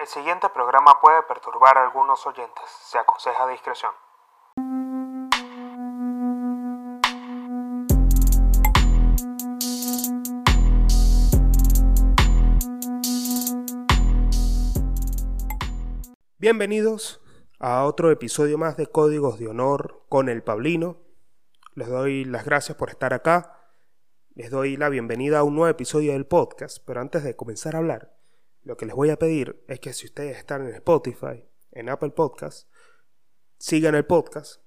El siguiente programa puede perturbar a algunos oyentes. Se aconseja discreción. Bienvenidos a otro episodio más de Códigos de Honor con el Pablino. Les doy las gracias por estar acá. Les doy la bienvenida a un nuevo episodio del podcast, pero antes de comenzar a hablar, lo que les voy a pedir es que si ustedes están en Spotify, en Apple Podcasts, sigan el podcast.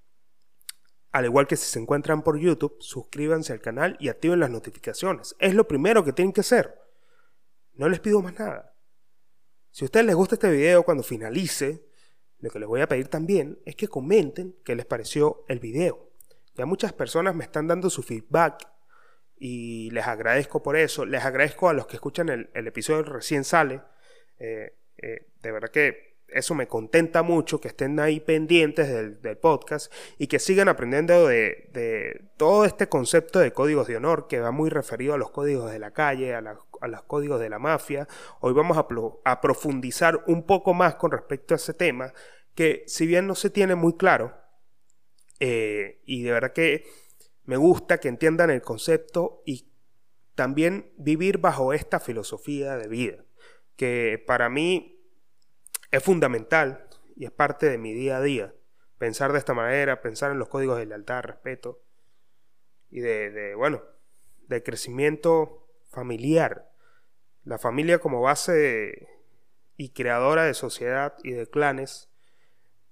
Al igual que si se encuentran por YouTube, suscríbanse al canal y activen las notificaciones. Es lo primero que tienen que hacer. No les pido más nada. Si a ustedes les gusta este video cuando finalice, lo que les voy a pedir también es que comenten qué les pareció el video. Ya muchas personas me están dando su feedback y les agradezco por eso. Les agradezco a los que escuchan el, episodio recién sale. Eh, eh, de verdad que eso me contenta mucho, que estén ahí pendientes del, podcast y que sigan aprendiendo de, todo este concepto de códigos de honor que va muy referido a los códigos de la calle, a, los códigos de la mafia. Hoy vamos a, a profundizar un poco más con respecto a ese tema que si bien no se tiene muy claro, eh, y de verdad que me gusta que entiendan el concepto y también vivir bajo esta filosofía de vida, que para mí es fundamental y es parte de mi día a día. Pensar de esta manera, pensar en los códigos de lealtad, respeto y de, bueno, de crecimiento familiar. La familia como base y creadora de sociedad y de clanes.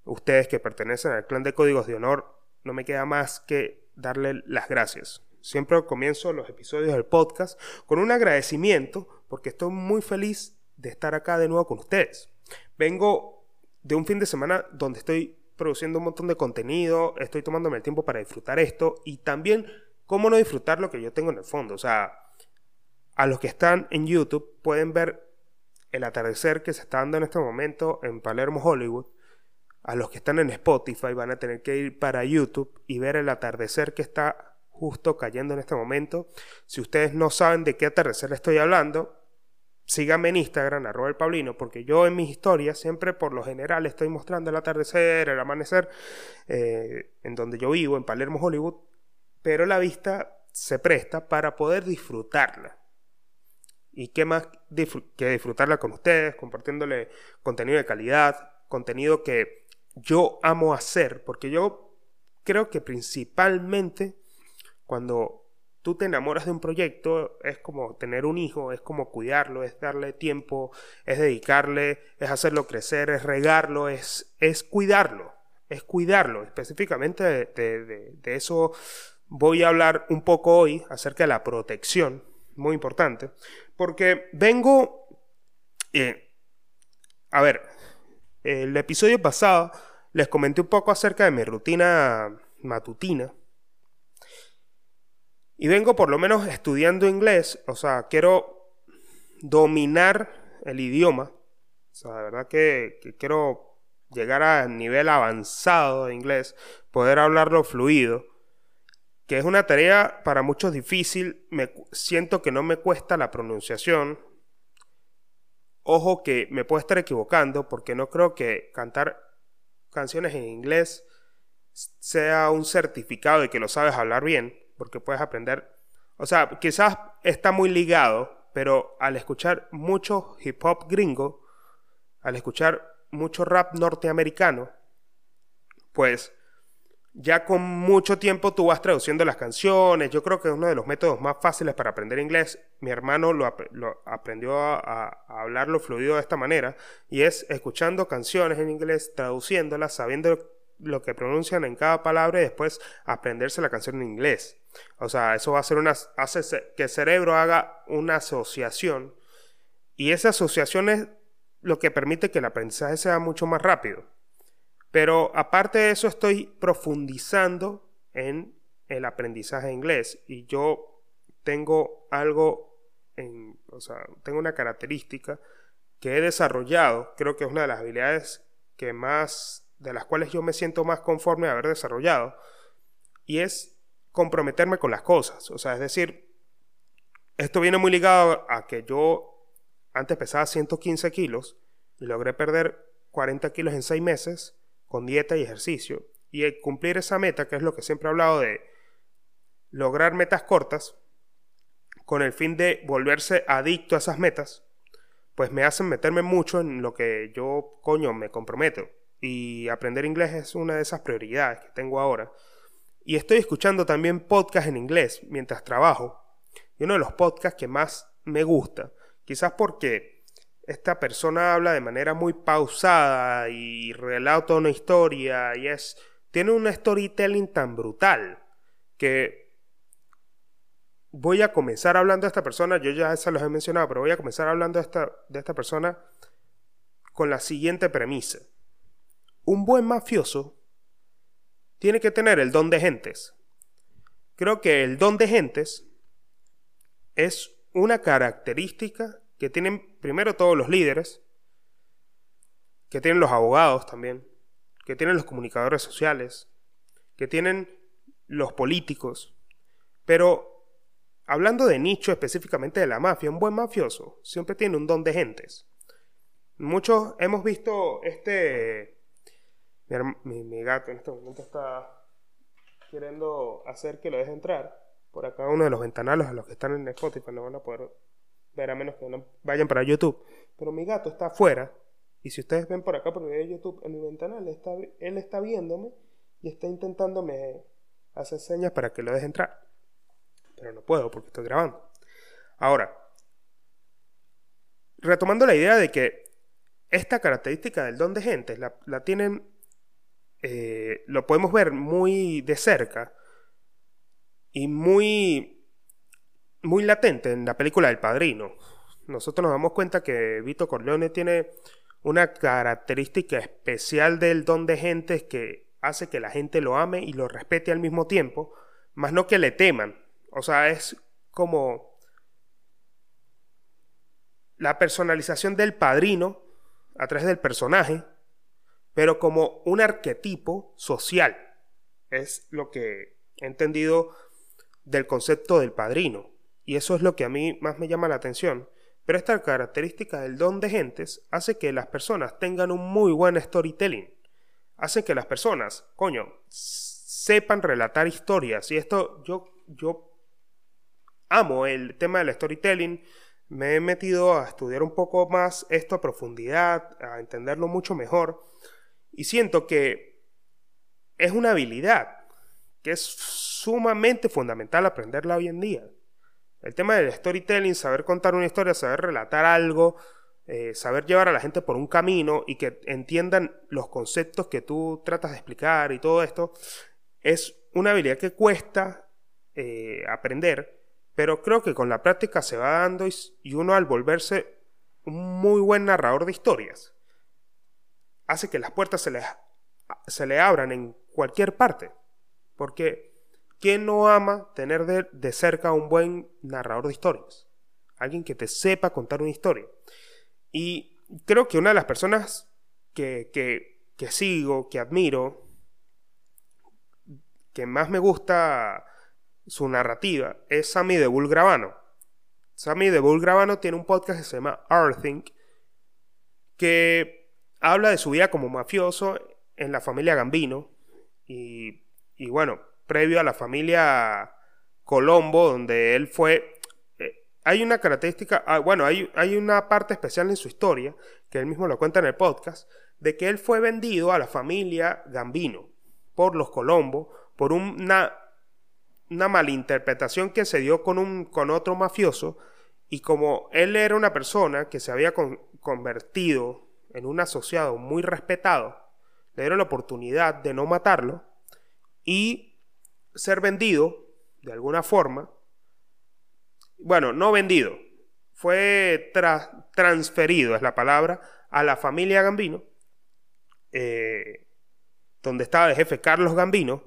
Ustedes que pertenecen al clan de códigos de honor, no me queda más que darle las gracias. Siempre comienzo los episodios del podcast con un agradecimiento porque estoy muy feliz de estar acá de nuevo con ustedes. Vengo de un fin de semana donde estoy produciendo un montón de contenido, estoy tomándome el tiempo para disfrutar esto y también cómo no disfrutar lo que yo tengo en el fondo. O sea, a los que están en YouTube pueden ver el atardecer que se está dando en este momento en Palermo, Hollywood a los que están en Spotify van a tener que ir para YouTube y ver el atardecer que está justo cayendo en este momento. Si ustedes no saben de qué atardecer estoy hablando, síganme en Instagram, arroba el Pablino, porque yo en mis historias siempre por lo general estoy mostrando el atardecer, el amanecer, eh, en donde yo vivo, en Palermo, Hollywood, pero la vista se presta para poder disfrutarla. ¿Y qué más que disfrutarla con ustedes, compartiéndole contenido de calidad, contenido que yo amo hacer, porque yo creo que principalmente cuando tú te enamoras de un proyecto es como tener un hijo, es como cuidarlo, es darle tiempo, es dedicarle, es hacerlo crecer, es regarlo, es, es cuidarlo, es cuidarlo. Específicamente de, eso voy a hablar un poco hoy acerca de la protección, muy importante, porque vengo... Eh, a ver, el episodio pasado les comenté un poco acerca de mi rutina matutina. Y vengo por lo menos estudiando inglés, o sea, quiero dominar el idioma. O sea, de verdad que, quiero llegar a nivel avanzado de inglés, poder hablarlo fluido, que es una tarea para muchos difícil, me siento que no me cuesta la pronunciación, Ojo que me puedo estar equivocando porque no creo que cantar canciones en inglés sea un certificado de que lo sabes hablar bien, porque puedes aprender. O sea, quizás está muy ligado, pero al escuchar mucho hip hop gringo, al escuchar mucho rap norteamericano, pues ya con mucho tiempo tú vas traduciendo las canciones. Yo creo que es uno de los métodos más fáciles para aprender inglés. Mi hermano lo, aprendió a, hablarlo fluido de esta manera. Y es escuchando canciones en inglés, traduciéndolas, sabiendo lo que pronuncian en cada palabra y después aprenderse la canción en inglés. O sea, eso va a hacer una, hace que el cerebro haga una asociación. Y esa asociación es lo que permite que el aprendizaje sea mucho más rápido. Pero aparte de eso estoy profundizando en el aprendizaje de inglés. Y yo tengo algo, en, o sea, tengo una característica que he desarrollado, creo que es una de las habilidades que más, de las cuales yo me siento más conforme a haber desarrollado, y es comprometerme con las cosas. O sea, es decir, esto viene muy ligado a que yo antes pesaba 115 kilos y logré perder 40 kilos en 6 meses con dieta y ejercicio. Y cumplir esa meta, que es lo que siempre he hablado de lograr metas cortas, con el fin de volverse adicto a esas metas, pues me hacen meterme mucho en lo que yo, coño, me comprometo. Y aprender inglés es una de esas prioridades que tengo ahora. Y estoy escuchando también podcasts en inglés mientras trabajo. Y uno de los podcasts que más me gusta, quizás porque esta persona habla de manera muy pausada y relata una historia y es tiene un storytelling tan brutal que voy a comenzar hablando de esta persona, yo ya se los he mencionado, pero voy a comenzar hablando de esta, de esta persona con la siguiente premisa. Un buen mafioso tiene que tener el don de gentes. Creo que el don de gentes es una característica que tienen primero todos los líderes, que tienen los abogados también, que tienen los comunicadores sociales, que tienen los políticos, pero hablando de nicho específicamente de la mafia, un buen mafioso siempre tiene un don de gentes. Muchos hemos visto este... Mi, gato en este momento está queriendo hacer que lo deje entrar por acá uno de los ventanales a los que están en Spotify no van a poder ver a menos que no vayan para YouTube. Pero mi gato está afuera y si ustedes ven por acá por el YouTube en mi ventanal, está, él está viéndome y está intentándome hacer señas para que lo deje entrar. Pero no puedo porque estoy grabando. Ahora, retomando la idea de que esta característica del don de gente la, tienen, eh, lo podemos ver muy de cerca y muy, muy latente en la película El Padrino. Nosotros nos damos cuenta que Vito Corleone tiene una característica especial del don de gente que hace que la gente lo ame y lo respete al mismo tiempo, más no que le teman. O sea, es como la personalización del padrino a través del personaje, pero como un arquetipo social. Es lo que he entendido del concepto del padrino. Y eso es lo que a mí más me llama la atención. Pero esta característica del don de gentes hace que las personas tengan un muy buen storytelling. Hace que las personas, coño, sepan relatar historias. Y esto yo, yo amo el tema del storytelling. Me he metido a estudiar un poco más esto a profundidad, a entenderlo mucho mejor. Y siento que es una habilidad que es sumamente fundamental aprenderla hoy en día. El tema del storytelling, saber contar una historia, saber relatar algo, eh, saber llevar a la gente por un camino y que entiendan los conceptos que tú tratas de explicar y todo esto, es una habilidad que cuesta eh, aprender, pero creo que con la práctica se va dando y, uno al volverse un muy buen narrador de historias, hace que las puertas se le, se le abran en cualquier parte. Porque ¿Quién no ama tener de, cerca a un buen narrador de historias? Alguien que te sepa contar una historia. Y creo que una de las personas que, que, sigo, que admiro, que más me gusta su narrativa, es Sammy de Bull Gravano. Sammy de Bull Gravano tiene un podcast que se llama Earthing, que habla de su vida como mafioso en la familia Gambino. Y, y bueno, previo a la familia Colombo, donde él fue... Eh, hay una característica, ah, bueno, hay, hay una parte especial en su historia, que él mismo lo cuenta en el podcast, de que él fue vendido a la familia Gambino por los Colombo, por una, una malinterpretación que se dio con, un, con otro mafioso, y como él era una persona que se había convertido en un asociado muy respetado, le dieron la oportunidad de no matarlo y ser vendido de alguna forma. Bueno, no vendido, fue transferido, es la palabra, a la familia Gambino, eh, donde estaba el jefe Carlos Gambino,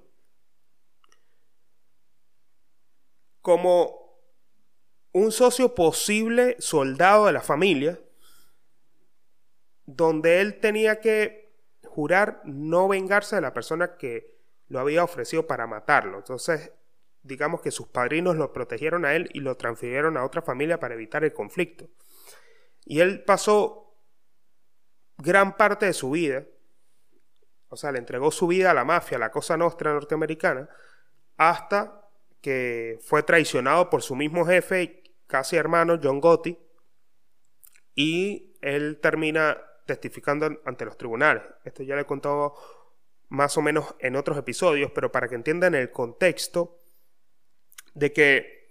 como un socio posible soldado de la familia, donde él tenía que jurar no vengarse de la persona que lo había ofrecido para matarlo. Entonces, digamos que sus padrinos lo protegieron a él y lo transfirieron a otra familia para evitar el conflicto. Y él pasó gran parte de su vida, o sea, le entregó su vida a la mafia, a la Cosa Nostra norteamericana, hasta que fue traicionado por su mismo jefe casi hermano, John Gotti, y él termina testificando ante los tribunales. Esto ya le he contado más o menos en otros episodios, pero para que entiendan el contexto de que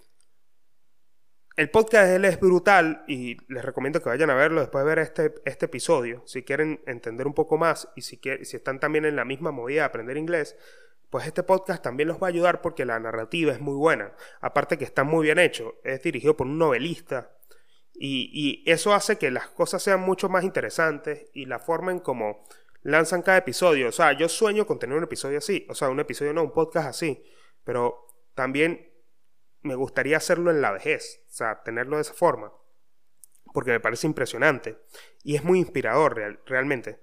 el podcast él es brutal y les recomiendo que vayan a verlo después de ver este, este episodio. Si quieren entender un poco más y si, si están también en la misma movida de aprender inglés, pues este podcast también los va a ayudar porque la narrativa es muy buena. Aparte que está muy bien hecho. Es dirigido por un novelista. Y, y eso hace que las cosas sean mucho más interesantes y la forma en como lanzan cada episodio. O sea, yo sueño con tener un episodio así. O sea, un episodio no, un podcast así. Pero también me gustaría hacerlo en la vejez, o sea, tenerlo de esa forma, porque me parece impresionante y es muy inspirador realmente.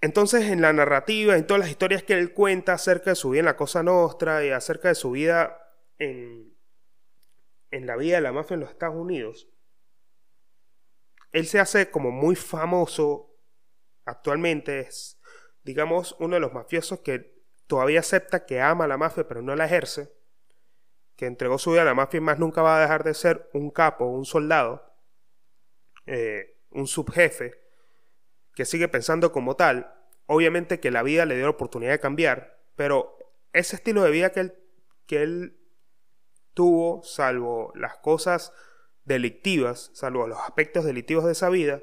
Entonces, en la narrativa, en todas las historias que él cuenta acerca de su vida en la Cosa Nostra y acerca de su vida en, en la vida de la mafia en los Estados Unidos, él se hace como muy famoso actualmente, es, digamos, uno de los mafiosos que todavía acepta que ama a la mafia pero no la ejerce que entregó su vida a la mafia y más nunca va a dejar de ser un capo, un soldado, eh, un subjefe, que sigue pensando como tal. Obviamente que la vida le dio la oportunidad de cambiar, pero ese estilo de vida que él, que él tuvo, salvo las cosas delictivas, salvo los aspectos delictivos de esa vida,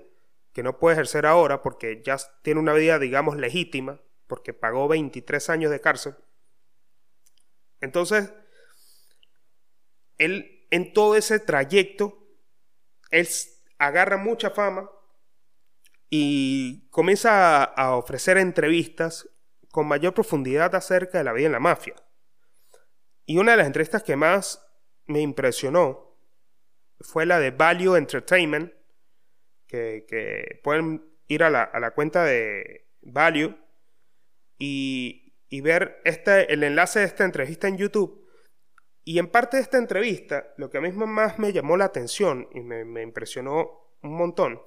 que no puede ejercer ahora porque ya tiene una vida, digamos, legítima, porque pagó 23 años de cárcel. Entonces, él en todo ese trayecto, él agarra mucha fama y comienza a, ofrecer entrevistas con mayor profundidad acerca de la vida en la mafia. Y una de las entrevistas que más me impresionó fue la de Value Entertainment, que, pueden ir a la, cuenta de Value y, y ver este, el enlace de esta entrevista en YouTube y en parte de esta entrevista, lo que a mí más me llamó la atención y me, impresionó un montón,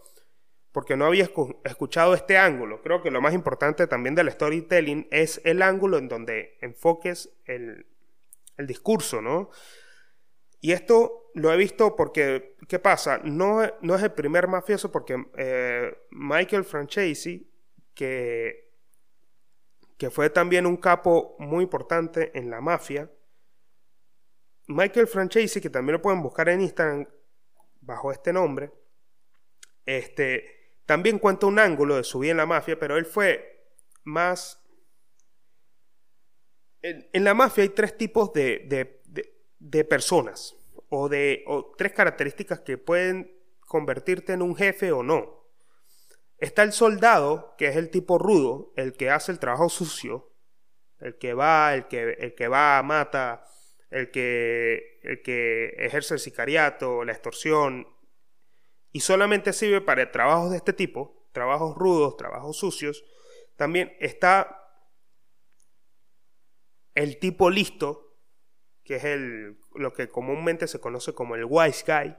porque no había escuchado este ángulo. Creo que lo más importante también del storytelling es el ángulo en donde enfoques el, discurso, ¿no? Y esto lo he visto porque, ¿qué pasa? No, no es el primer mafioso porque eh, Michael Francesi, que, que fue también un capo muy importante en la mafia, Michael Francesi, que también lo pueden buscar en Instagram bajo este nombre, este, también cuenta un ángulo de su vida en la mafia, pero él fue más... En, la mafia hay tres tipos de, personas o de tres características que pueden convertirte en un jefe o no. Está el soldado, que es el tipo rudo, el que hace el trabajo sucio, el que va, el que, el que va, mata, el que, el que ejerce el sicariato, la extorsión, y solamente sirve para trabajos de este tipo, trabajos rudos, trabajos sucios, también está el tipo listo, que es el, lo que comúnmente se conoce como el wise guy,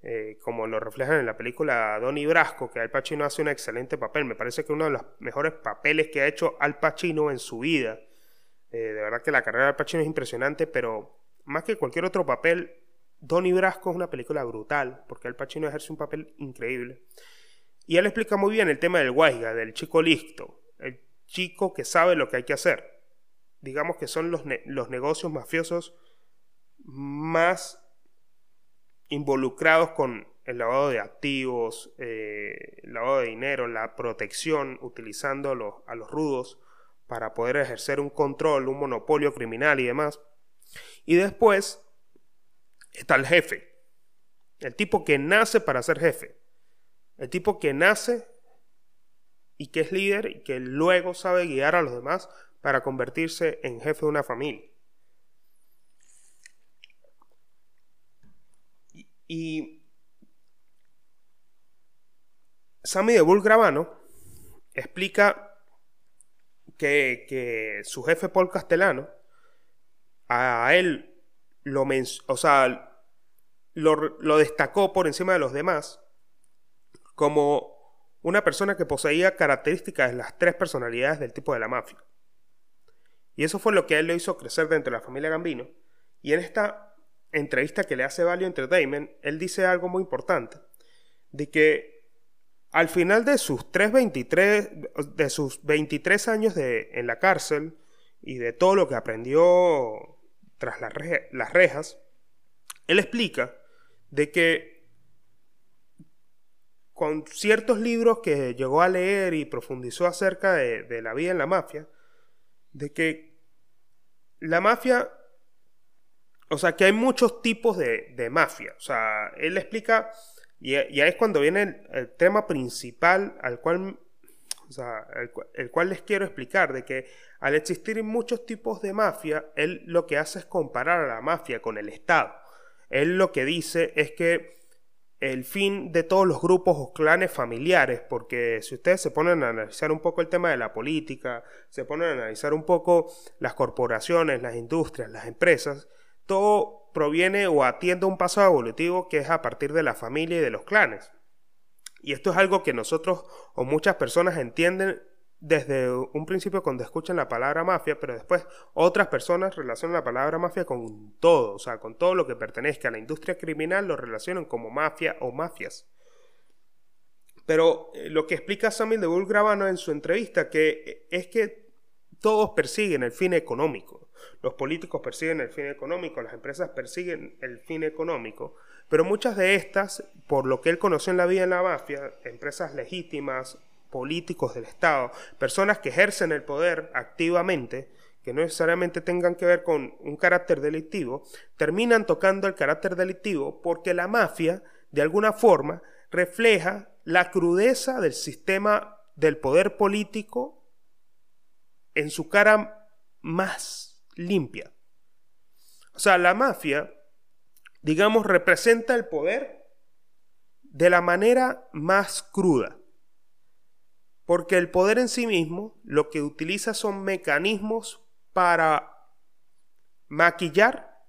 eh, como lo reflejan en la película Donnie Brasco, que Al Pacino hace un excelente papel. Me parece que uno de los mejores papeles que ha hecho Al Pacino en su vida. Eh, de verdad que la carrera de Pacino es impresionante, pero más que cualquier otro papel, Donnie Brasco es una película brutal, porque Al Pacino ejerce un papel increíble. Y él explica muy bien el tema del guayga, del chico listo, el chico que sabe lo que hay que hacer. Digamos que son los, los negocios mafiosos más involucrados con el lavado de activos, eh, el lavado de dinero, la protección, utilizando a los rudos para poder ejercer un control, un monopolio criminal y demás. Y después está el jefe, el tipo que nace para ser jefe, el tipo que nace y que es líder y que luego sabe guiar a los demás para convertirse en jefe de una familia. Y, Sammy de Bull Gravano explica que, su jefe Paul Castellano a él lo, o sea, lo, destacó por encima de los demás como una persona que poseía características de las tres personalidades del tipo de la mafia. Y eso fue lo que él lo hizo crecer dentro de la familia Gambino. Y en esta entrevista que le hace Value Entertainment, él dice algo muy importante, de que al final de sus, 23, de sus 23 años de, en la cárcel y de todo lo que aprendió tras las rejas, él explica de que con ciertos libros que llegó a leer y profundizó acerca de, la vida en la mafia, de que la mafia, o sea, que hay muchos tipos de, mafia. O sea, él explica, y, ahí es cuando viene el, tema principal al cual, o sea, el, cual les quiero explicar, de que al existir muchos tipos de mafia, él lo que hace es comparar a la mafia con el Estado. Él lo que dice es que el fin de todos los grupos o clanes familiares, porque si ustedes se ponen a analizar un poco el tema de la política, se ponen a analizar un poco las corporaciones, las industrias, las empresas, todo proviene o atiende un paso evolutivo que es a partir de la familia y de los clanes. Y esto es algo que nosotros o muchas personas entienden desde un principio cuando escuchan la palabra mafia, pero después otras personas relacionan la palabra mafia con todo, o sea, con todo lo que pertenezca a la industria criminal lo relacionan como mafia o mafias. Pero eh, lo que explica Samuel de Bull Gravano en su entrevista que eh, es que todos persiguen el fin económico. Los políticos persiguen el fin económico, las empresas persiguen el fin económico, pero muchas de estas, por lo que él conoció en la vida en la mafia, empresas legítimas, políticos del Estado, personas que ejercen el poder activamente, que no necesariamente tengan que ver con un carácter delictivo, terminan tocando el carácter delictivo porque la mafia, de alguna forma, refleja la crudeza del sistema del poder político en su cara más limpia. O sea, la mafia, digamos, representa el poder de la manera más cruda. Porque el poder en sí mismo lo que utiliza son mecanismos para maquillar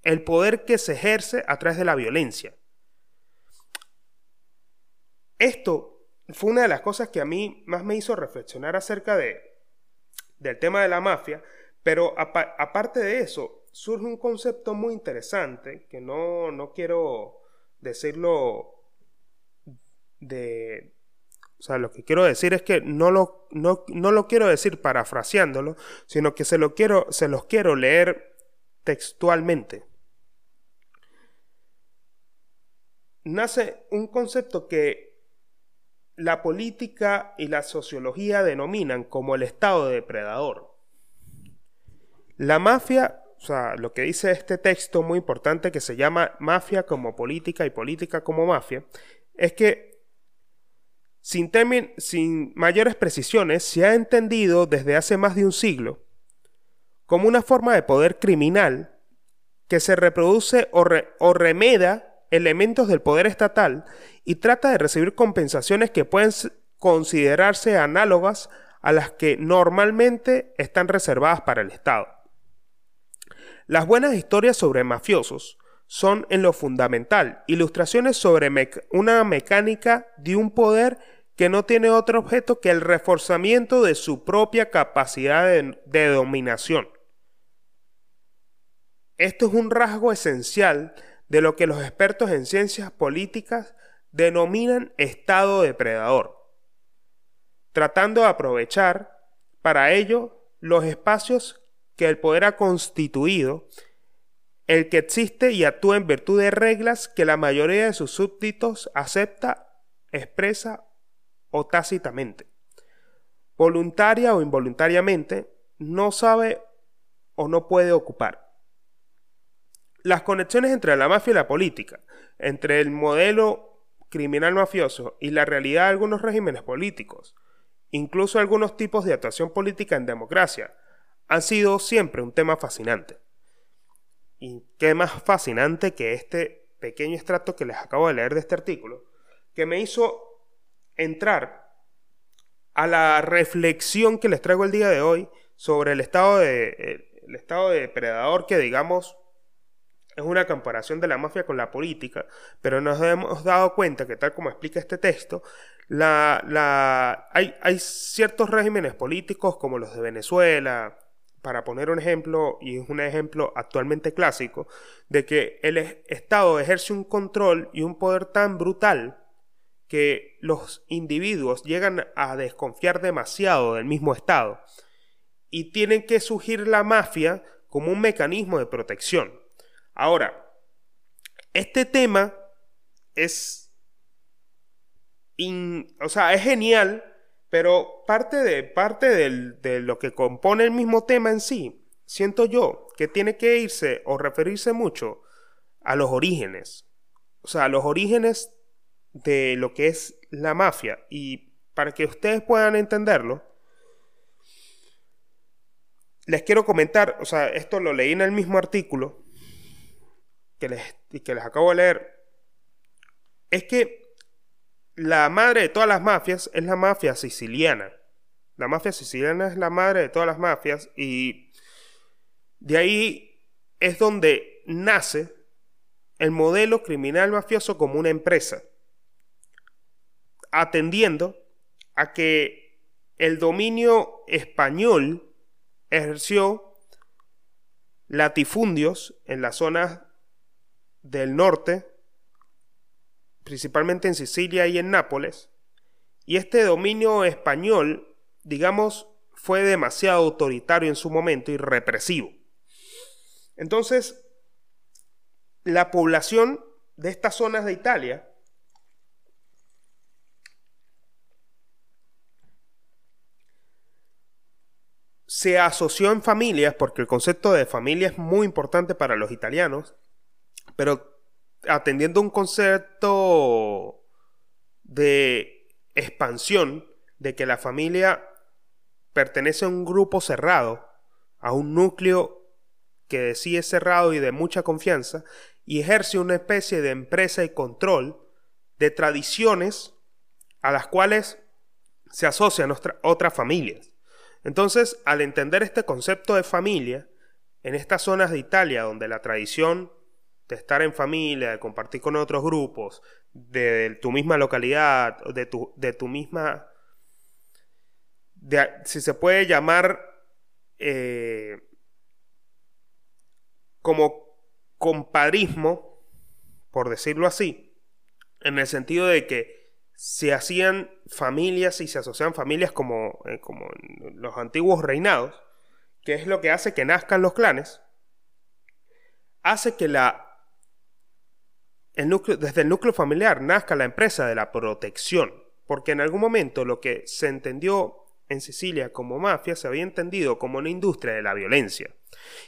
el poder que se ejerce a través de la violencia. Esto fue una de las cosas que a mí más me hizo reflexionar acerca de, del tema de la mafia, pero aparte de eso, surge un concepto muy interesante que no, no quiero decirlo de... O sea, lo que quiero decir es que no lo, no, lo quiero decir parafraseándolo, sino que se, lo quiero, se los quiero leer textualmente. Nace un concepto que la política y la sociología denominan como el estado depredador. La mafia, o sea, lo que dice este texto muy importante que se llama Mafia como política y política como mafia, es que sin, sin mayores precisiones, se ha entendido desde hace más de un siglo como una forma de poder criminal que se reproduce o, o remeda elementos del poder estatal y trata de recibir compensaciones que pueden considerarse análogas a las que normalmente están reservadas para el Estado. Las buenas historias sobre mafiosos son en lo fundamental ilustraciones sobre una mecánica de un poder que no tiene otro objeto que el reforzamiento de su propia capacidad de, dominación. Esto es un rasgo esencial de lo que los expertos en ciencias políticas denominan estado depredador, tratando de aprovechar para ello los espacios que el poder ha constituido el que existe y actúa en virtud de reglas que la mayoría de sus súbditos acepta, expresa o tácitamente. Voluntaria o involuntariamente, no sabe o no puede ocupar. Las conexiones entre la mafia y la política, entre el modelo criminal mafioso y la realidad de algunos regímenes políticos, incluso algunos tipos de actuación política en democracia, han sido siempre un tema fascinante. Y qué más fascinante que este pequeño extracto que les acabo de leer de este artículo, que me hizo entrar a la reflexión que les traigo el día de hoy sobre el estado de, el estado de depredador que, digamos, es una comparación de la mafia con la política, pero nos hemos dado cuenta que tal como explica este texto, la, hay ciertos regímenes políticos como los de Venezuela, para poner un ejemplo, y es un ejemplo actualmente clásico, de que el Estado ejerce un control y un poder tan brutal que los individuos llegan a desconfiar demasiado del mismo Estado y tienen que surgir la mafia como un mecanismo de protección. Ahora, este tema es, o sea, es genial, pero parte, de, parte de lo que compone el mismo tema en sí, siento yo que tiene que irse o referirse mucho a los orígenes. O sea, a los orígenes de lo que es la mafia. Y para que ustedes puedan entenderlo, les quiero comentar, o sea, esto lo leí en el mismo artículo que les, que les acabo de leer, es que la madre de todas las mafias es la mafia siciliana. La mafia siciliana es la madre de todas las mafias y de ahí es donde nace el modelo criminal mafioso como una empresa, atendiendo a que el dominio español ejerció latifundios en las zonas del norte, principalmente en Sicilia y en Nápoles, y este dominio español, digamos, fue demasiado autoritario en su momento y represivo. Entonces, la población de estas zonas de Italia se asoció en familias, porque el concepto de familia es muy importante para los italianos, pero atendiendo un concepto de expansión, de que la familia pertenece a un grupo cerrado, a un núcleo que sí es cerrado y de mucha confianza, y ejerce una especie de empresa y control de tradiciones a las cuales se asocian otras familias. Entonces, al entender este concepto de familia, en estas zonas de Italia donde la tradición de estar en familia, de compartir con otros grupos, de tu misma localidad, de tu, de tu misma, si se puede llamar eh, como compadrismo, por decirlo así, en el sentido de que se hacían familias y se asociaban familias como, eh, como los antiguos reinados, que es lo que hace que nazcan los clanes, hace que la, desde el núcleo familiar nazca la empresa de la protección, porque en algún momento lo que se entendió en Sicilia como mafia se había entendido como una industria de la violencia.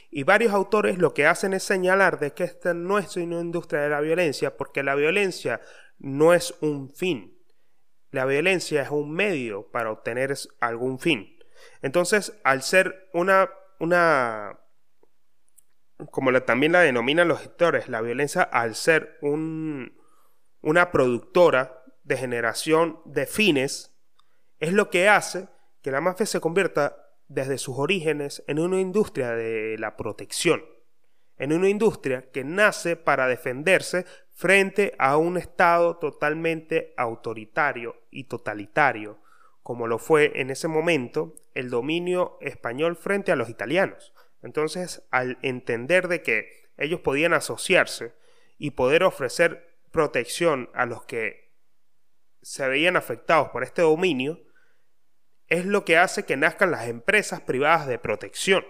Y varios autores lo que hacen es señalar de que esta no es una industria de la violencia porque la violencia no es un fin, la violencia es un medio para obtener algún fin. Entonces, al ser una, una como también la denominan los gestores, la violencia al ser un, una productora de generación de fines, es lo que hace que la mafia se convierta desde sus orígenes en una industria de la protección, en una industria que nace para defenderse frente a un Estado totalmente autoritario y totalitario, como lo fue en ese momento el dominio español frente a los italianos. Entonces, al entender de que ellos podían asociarse y poder ofrecer protección a los que se veían afectados por este dominio, es lo que hace que nazcan las empresas privadas de protección,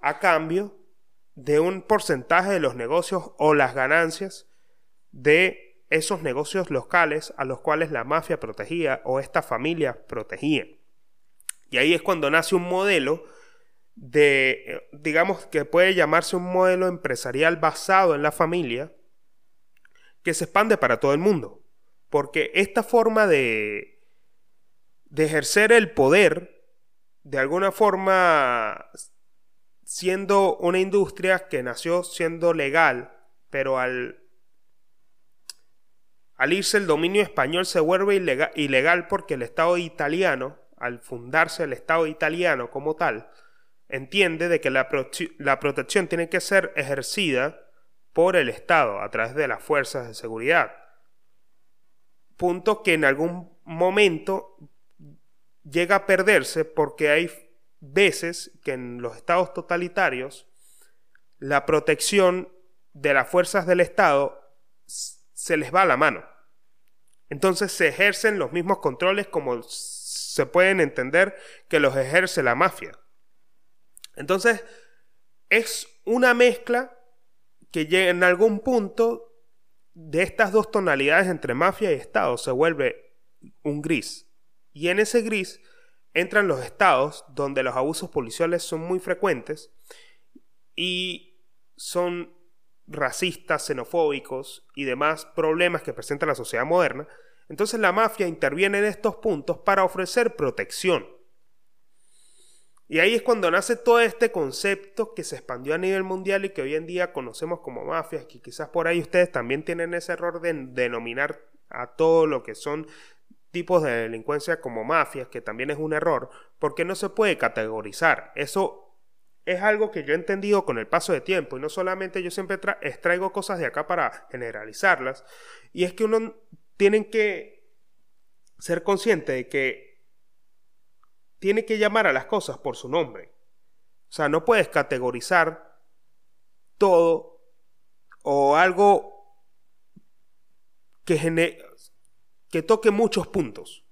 a cambio de un porcentaje de los negocios o las ganancias de esos negocios locales a los cuales la mafia protegía o esta familia protegía. Y ahí es cuando nace un modelo de, digamos que puede llamarse un modelo empresarial basado en la familia, que se expande para todo el mundo. Porque esta forma de, de ejercer el poder, de alguna forma, siendo una industria que nació siendo legal, pero al al irse el dominio español se vuelve ilegal, porque el Estado italiano, al fundarse el Estado italiano como tal, entiende de que la, protección tiene que ser ejercida por el Estado a través de las fuerzas de seguridad. Punto que en algún momento llega a perderse porque hay veces que en los estados totalitarios la protección de las fuerzas del Estado se les va a la mano. Entonces se ejercen los mismos controles como se pueden entender que los ejerce la mafia. Entonces es una mezcla que llega en algún punto de estas dos tonalidades entre mafia y Estado se vuelve un gris. Y en ese gris entran los estados donde los abusos policiales son muy frecuentes y son racistas, xenofóbicos y demás problemas que presenta la sociedad moderna, entonces la mafia interviene en estos puntos para ofrecer protección. Y ahí es cuando nace todo este concepto que se expandió a nivel mundial y que hoy en día conocemos como mafias, que quizás por ahí ustedes también tienen ese error de denominar a todo lo que son tipos de delincuencia como mafias, que también es un error, porque no se puede categorizar. Eso es algo que yo he entendido con el paso de tiempo y no solamente yo siempre extraigo cosas de acá para generalizarlas, y es que uno tiene que ser consciente de que tiene que llamar a las cosas por su nombre. O sea, no puedes categorizar todo o algo que, que toque muchos puntos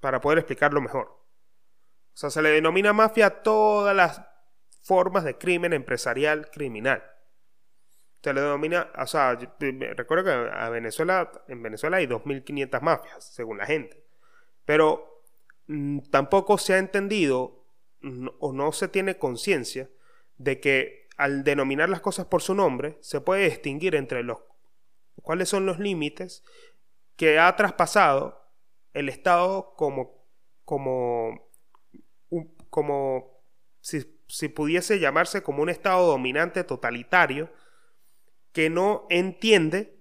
para poder explicarlo mejor. O sea, se le denomina mafia a todas las formas de crimen empresarial criminal. Se le denomina, o sea, recuerdo que a Venezuela, en Venezuela hay 2.500 mafias, según la gente. Pero tampoco se ha entendido o no se tiene conciencia de que al denominar las cosas por su nombre, se puede distinguir entre los cuáles son los límites que ha traspasado el Estado como, como, como si si pudiese llamarse como un Estado dominante totalitario que no entiende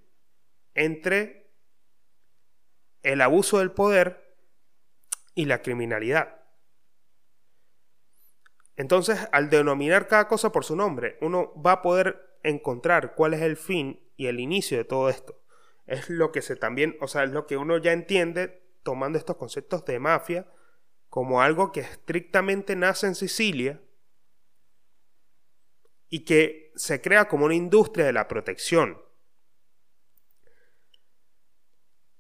entre el abuso del poder y la criminalidad. Entonces, al denominar cada cosa por su nombre, uno va a poder encontrar cuál es el fin y el inicio de todo esto. Es lo que se también, o sea, es lo que uno ya entiende tomando estos conceptos de mafia como algo que estrictamente nace en Sicilia y que se crea como una industria de la protección.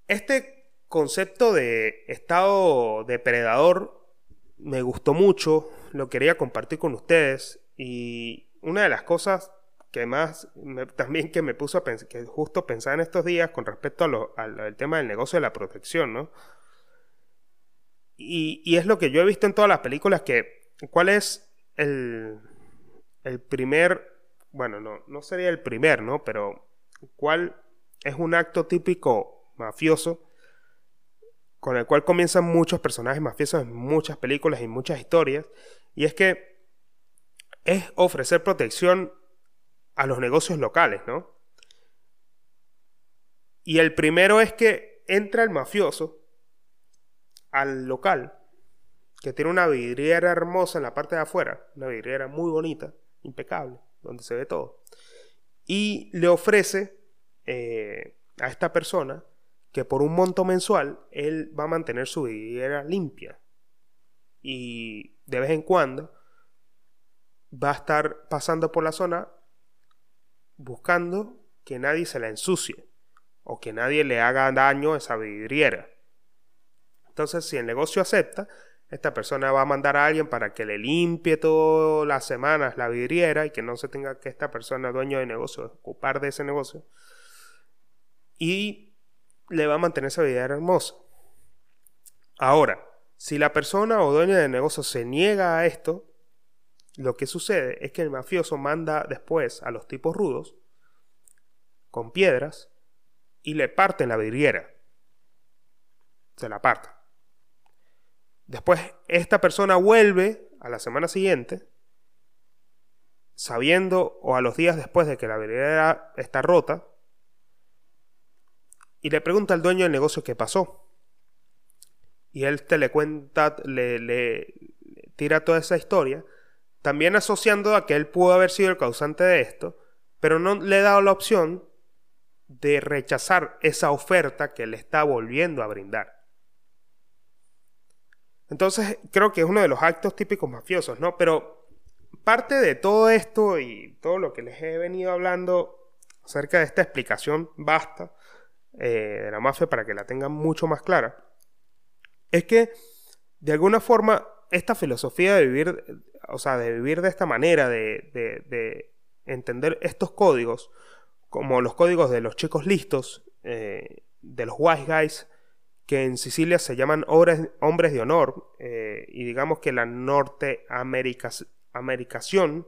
Este concepto de estado depredador me gustó mucho, lo quería compartir con ustedes y una de las cosas que más también que me puso a pensar, que justo pensar en estos días con respecto al tema del negocio de la protección, ¿no? Y, y es lo que yo he visto en todas las películas que, ¿cuál es el, el primer, bueno, no, no sería el primer, ¿no? Pero ¿cuál es un acto típico mafioso con el cual comienzan muchos personajes mafiosos en muchas películas y muchas historias? Y es que es ofrecer protección a los negocios locales, ¿no? Y el primero es que entra el mafioso al local, que tiene una vidriera hermosa en la parte de afuera, una vidriera muy bonita, impecable, donde se ve todo. Y le ofrece eh, a esta persona que por un monto mensual él va a mantener su vidriera limpia. Y de vez en cuando va a estar pasando por la zona buscando que nadie se la ensucie o que nadie le haga daño a esa vidriera. Entonces, si el negocio acepta, esta persona va a mandar a alguien para que le limpie todas las semanas la vidriera y que no se tenga que esta persona, dueño de negocio, ocupar de ese negocio. Y le va a mantener esa vidriera hermosa. Ahora, si la persona o dueño de negocio se niega a esto, lo que sucede es que el mafioso manda después a los tipos rudos con piedras y le parten la vidriera. Se la parten. Después esta persona vuelve a la semana siguiente, sabiendo o a los días después de que la vidriera está rota, y le pregunta al dueño del negocio qué pasó. Y él te le cuenta, le, le tira toda esa historia, también asociando a que él pudo haber sido el causante de esto, pero no le he dado la opción de rechazar esa oferta que le está volviendo a brindar. Entonces, creo que es uno de los actos típicos mafiosos, ¿no? Pero parte de todo esto y todo lo que les he venido hablando acerca de esta explicación basta eh, de la mafia para que la tengan mucho más clara, es que de alguna forma esta filosofía de vivir, o sea, de vivir de esta manera, de, de, entender estos códigos, como los códigos de los chicos listos, eh, de los wise guys, que en Sicilia se llaman hombres, de honor, eh, y digamos que la norteamericación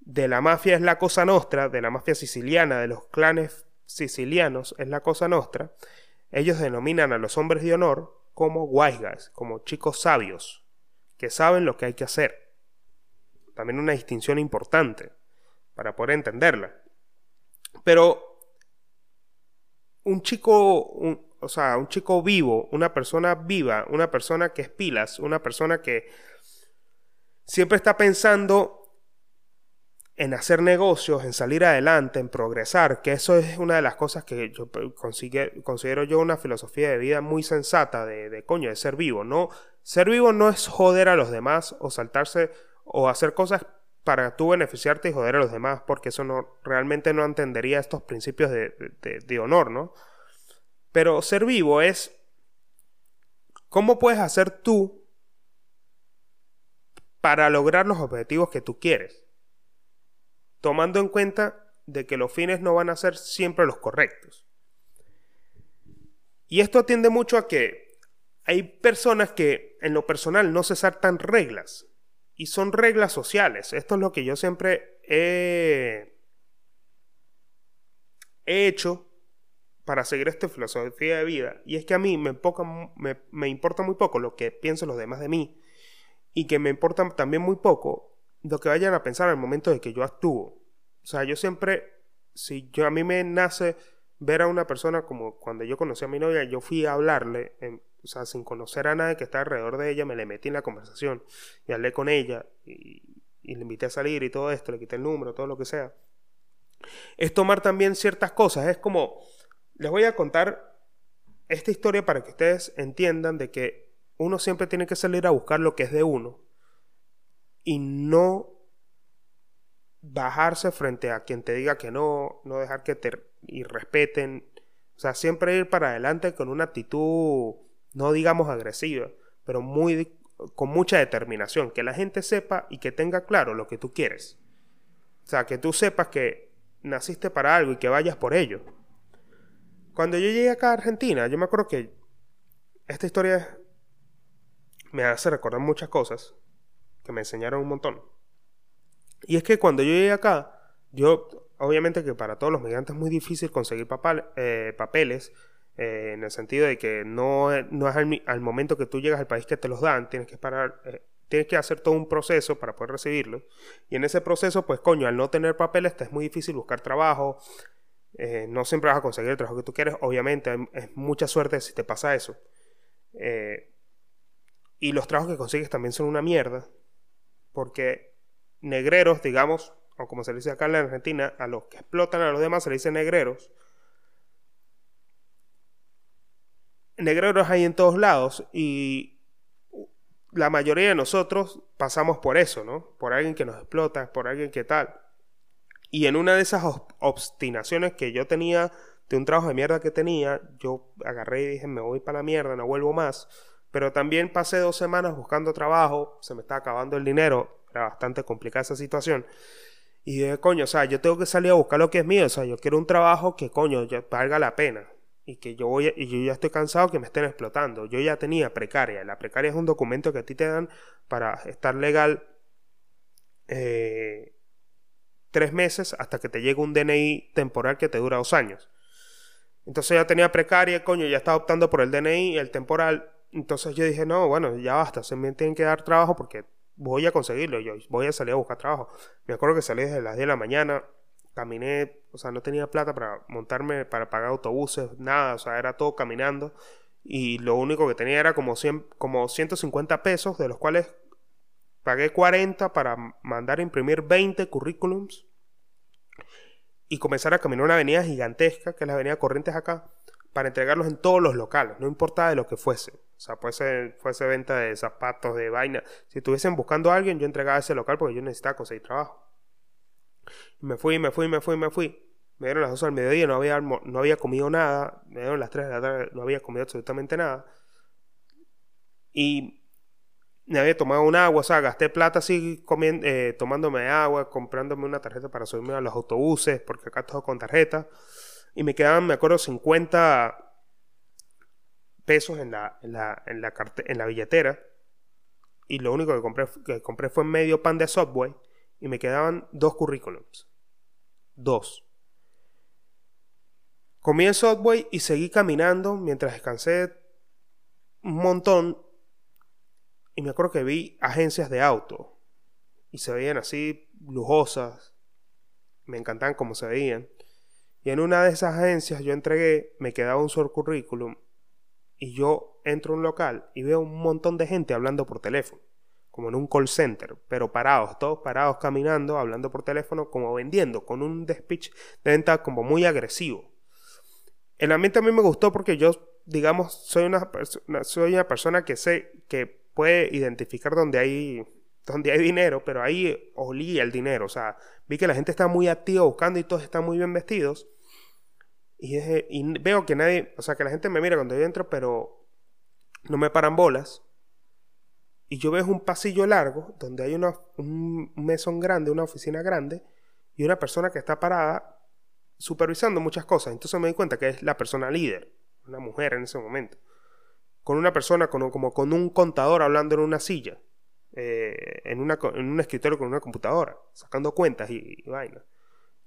de la mafia es la cosa nostra, de la mafia siciliana, de los clanes sicilianos es la cosa nostra, ellos denominan a los hombres de honor como wise guys, como chicos sabios, que saben lo que hay que hacer. También una distinción importante para poder entenderla. Pero un chico, o sea, un chico vivo, una persona viva, una persona que es pilas, una persona que siempre está pensando en hacer negocios, en salir adelante, en progresar, que eso es una de las cosas que yo considero yo una filosofía de vida muy sensata de, de coño, de ser vivo. No, ser vivo no es joder a los demás o saltarse o hacer cosas para tú beneficiarte y joder a los demás, porque eso no realmente no entendería estos principios de, de honor, ¿no? Pero ser vivo es cómo puedes hacer tú para lograr los objetivos que tú quieres tomando en cuenta de que los fines no van a ser siempre los correctos. Y esto atiende mucho a que hay personas que en lo personal no se saltan reglas y son reglas sociales. Esto es lo que yo siempre he, hecho para seguir esta filosofía de vida. Y es que a mí me, me, importa muy poco lo que piensen los demás de mí y que me importa también muy poco lo que vayan a pensar al momento de que yo actúo. O sea, yo siempre, si yo a mí me nace ver a una persona como cuando yo conocí a mi novia, yo fui a hablarle, o sea, sin conocer a nadie que está alrededor de ella, me le metí en la conversación y hablé con ella y, le invité a salir y todo esto, le quité el número, todo lo que sea. Es tomar también ciertas cosas, es como, les voy a contar esta historia para que ustedes entiendan de que uno siempre tiene que salir a buscar lo que es de uno y no bajarse frente a quien te diga que no, no dejar que te irrespeten. O sea, siempre ir para adelante con una actitud, no digamos agresiva, pero muy, con mucha determinación. Que la gente sepa y que tenga claro lo que tú quieres. O sea, que tú sepas que naciste para algo y que vayas por ello. Cuando yo llegué acá a Argentina, yo me acuerdo que esta historia me hace recordar muchas cosas que me enseñaron un montón. Y es que cuando yo llegué acá, yo, obviamente que para todos los migrantes es muy difícil conseguir eh, papeles, eh, en el sentido de que no, no es al, momento que tú llegas al país que te los dan, tienes que parar, eh, tienes que hacer todo un proceso para poder recibirlos. Y en ese proceso, pues coño, al no tener papeles te es muy difícil buscar trabajo, no siempre vas a conseguir el trabajo que tú quieres, obviamente, es mucha suerte si te pasa eso. y los trabajos que consigues también son una mierda, porque negreros, digamos, o como se le dice acá en la Argentina, a los que explotan a los demás se le dice negreros. Negreros hay en todos lados y la mayoría de nosotros pasamos por eso, ¿no? Por alguien que nos explota, por alguien que tal. Y en una de esas obstinaciones que yo tenía de un trabajo de mierda que tenía, yo agarré y dije, me voy para la mierda, no vuelvo más. Pero también pasé dos semanas buscando trabajo, se me está acabando el dinero, era bastante complicada esa situación. Y dije, coño, o sea, yo tengo que salir a buscar lo que es mío, o sea, yo quiero un trabajo que, coño, valga la pena. Y que yo voy, y yo ya estoy cansado que me estén explotando. Yo ya tenía precaria. La precaria es un documento que a ti te dan para estar legal eh, tres meses hasta que te llegue un DNI temporal que te dura dos años. Entonces ya tenía precaria, coño, ya estaba optando por el DNI el temporal entonces yo dije, no, bueno, ya basta, se me tienen que dar trabajo porque voy a conseguirlo, yo voy a salir a buscar trabajo. Me acuerdo que salí desde las 10 de la mañana, caminé, o sea, no tenía plata para montarme, para pagar autobuses, nada, o sea, era todo caminando. Y lo único que tenía era como, 100, como 150 pesos, de los cuales pagué 40 para mandar a imprimir 20 currículums. y comenzar a caminar una avenida gigantesca, que es la avenida Corrientes acá, para entregarlos en todos los locales, no importa de lo que fuese. O sea, puede ser, fuese venta de zapatos, de vaina. Si estuviesen buscando a alguien, yo entregaba ese local porque yo necesitaba conseguir trabajo. Me fui, me fui, me fui, me fui. Me dieron las 2 al mediodía, no había, no había comido nada. Me dieron las 3 de la tarde, no había comido absolutamente nada. Y me había tomado un agua, o sea, gasté plata así comiendo, eh, tomándome agua, comprándome una tarjeta para subirme a los autobuses, porque acá todo con tarjeta. Y me quedaban, me acuerdo, 50 pesos en la, en la, en la, en la billetera. Y lo único que compré, que compré fue medio pan de Subway. Y me quedaban dos currículums. Dos. Comí en Subway y seguí caminando mientras descansé un montón. Y me acuerdo que vi agencias de auto. Y se veían así lujosas. Me encantaban cómo se veían. Y en una de esas agencias yo entregué, me quedaba un solo currículum y yo entro a un local y veo un montón de gente hablando por teléfono, como en un call center, pero parados, todos parados caminando, hablando por teléfono, como vendiendo, con un speech de venta como muy agresivo. El ambiente a mí me gustó porque yo, digamos, soy una, soy una persona que sé que puede identificar dónde hay, donde hay dinero, pero ahí olía el dinero, o sea, vi que la gente está muy activa buscando y todos están muy bien vestidos y, veo que nadie, o sea, que la gente me mira cuando yo entro, pero no me paran bolas. Y yo veo un pasillo largo donde hay un mesón grande, una oficina grande y una persona que está parada supervisando muchas cosas. Entonces me di cuenta que es la persona líder, una mujer en ese momento. Con una persona como con un contador hablando en una silla, eh, en un escritorio con una computadora, sacando cuentas y, y vainas.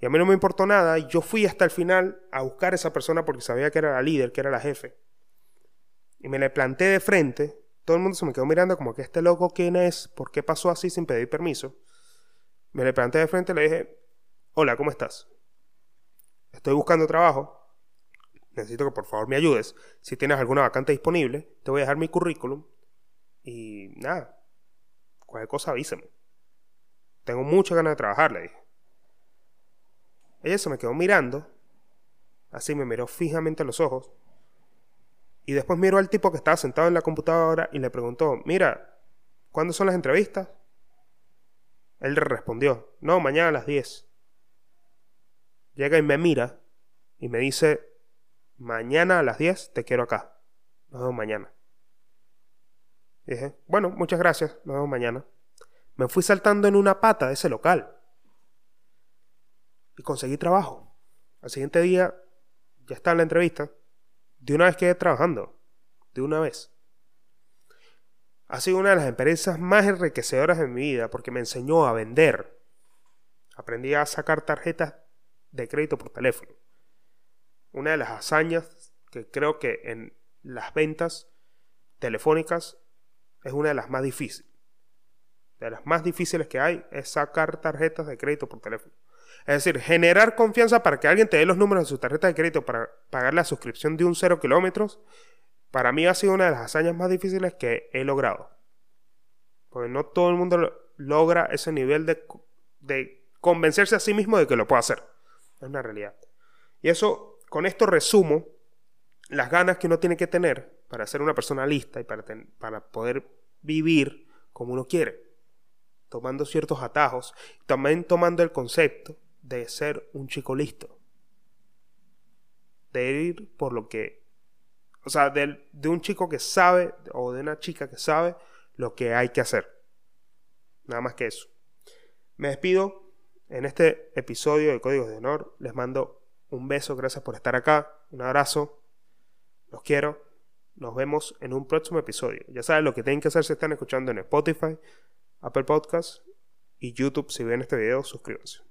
Y a mí no me importó nada. Yo fui hasta el final a buscar a esa persona porque sabía que era la líder, que era la jefe. Y me le planté de frente. Todo el mundo se me quedó mirando como que este loco quién es, por qué pasó así sin pedir permiso. Me le planté de frente y le dije, hola, ¿cómo estás? Estoy buscando trabajo. Necesito que por favor me ayudes. Si tienes alguna vacante disponible, te voy a dejar mi currículum. Y nada, cualquier cosa avísame. Tengo muchas ganas de trabajar, le dije. Ella se me quedó mirando, así me miró fijamente los ojos, y después miró al tipo que estaba sentado en la computadora y le preguntó, mira, ¿cuándo son las entrevistas? Él respondió, no, mañana a las 10. Llega y me mira y me dice, mañana a las 10 te quiero acá. Nos vemos mañana. dije, bueno, muchas gracias, nos vemos mañana. Me fui saltando en una pata de ese local y conseguí trabajo. Al siguiente día ya está en la entrevista. De una vez quedé trabajando. De una vez. Ha sido una de las experiencias más enriquecedoras de mi vida porque me enseñó a vender. Aprendí a sacar tarjetas de crédito por teléfono. Una de las hazañas que creo que en las ventas telefónicas es una de las más difíciles. De las más difíciles que hay es sacar tarjetas de crédito por teléfono. Es decir, generar confianza para que alguien te dé los números de su tarjeta de crédito para pagar la suscripción de un cero kilómetros, para mí ha sido una de las hazañas más difíciles que he logrado. Porque no todo el mundo logra ese nivel de, de convencerse a sí mismo de que lo puede hacer. Es una realidad. Y eso, con esto resumo las ganas que uno tiene que tener para ser una persona lista y para, para poder vivir como uno quiere. Tomando ciertos atajos, también tomando el concepto de ser un chico listo. De ir por lo que... O sea, de, de un chico que sabe o de una chica que sabe lo que hay que hacer. Nada más que eso. Me despido en este episodio de Códigos de Honor. Les mando un beso, gracias por estar acá. Un abrazo. Los quiero. Nos vemos en un próximo episodio. Ya saben lo que tienen que hacer si están escuchando en Spotify, Apple Podcasts y YouTube. Si ven este video, suscríbanse.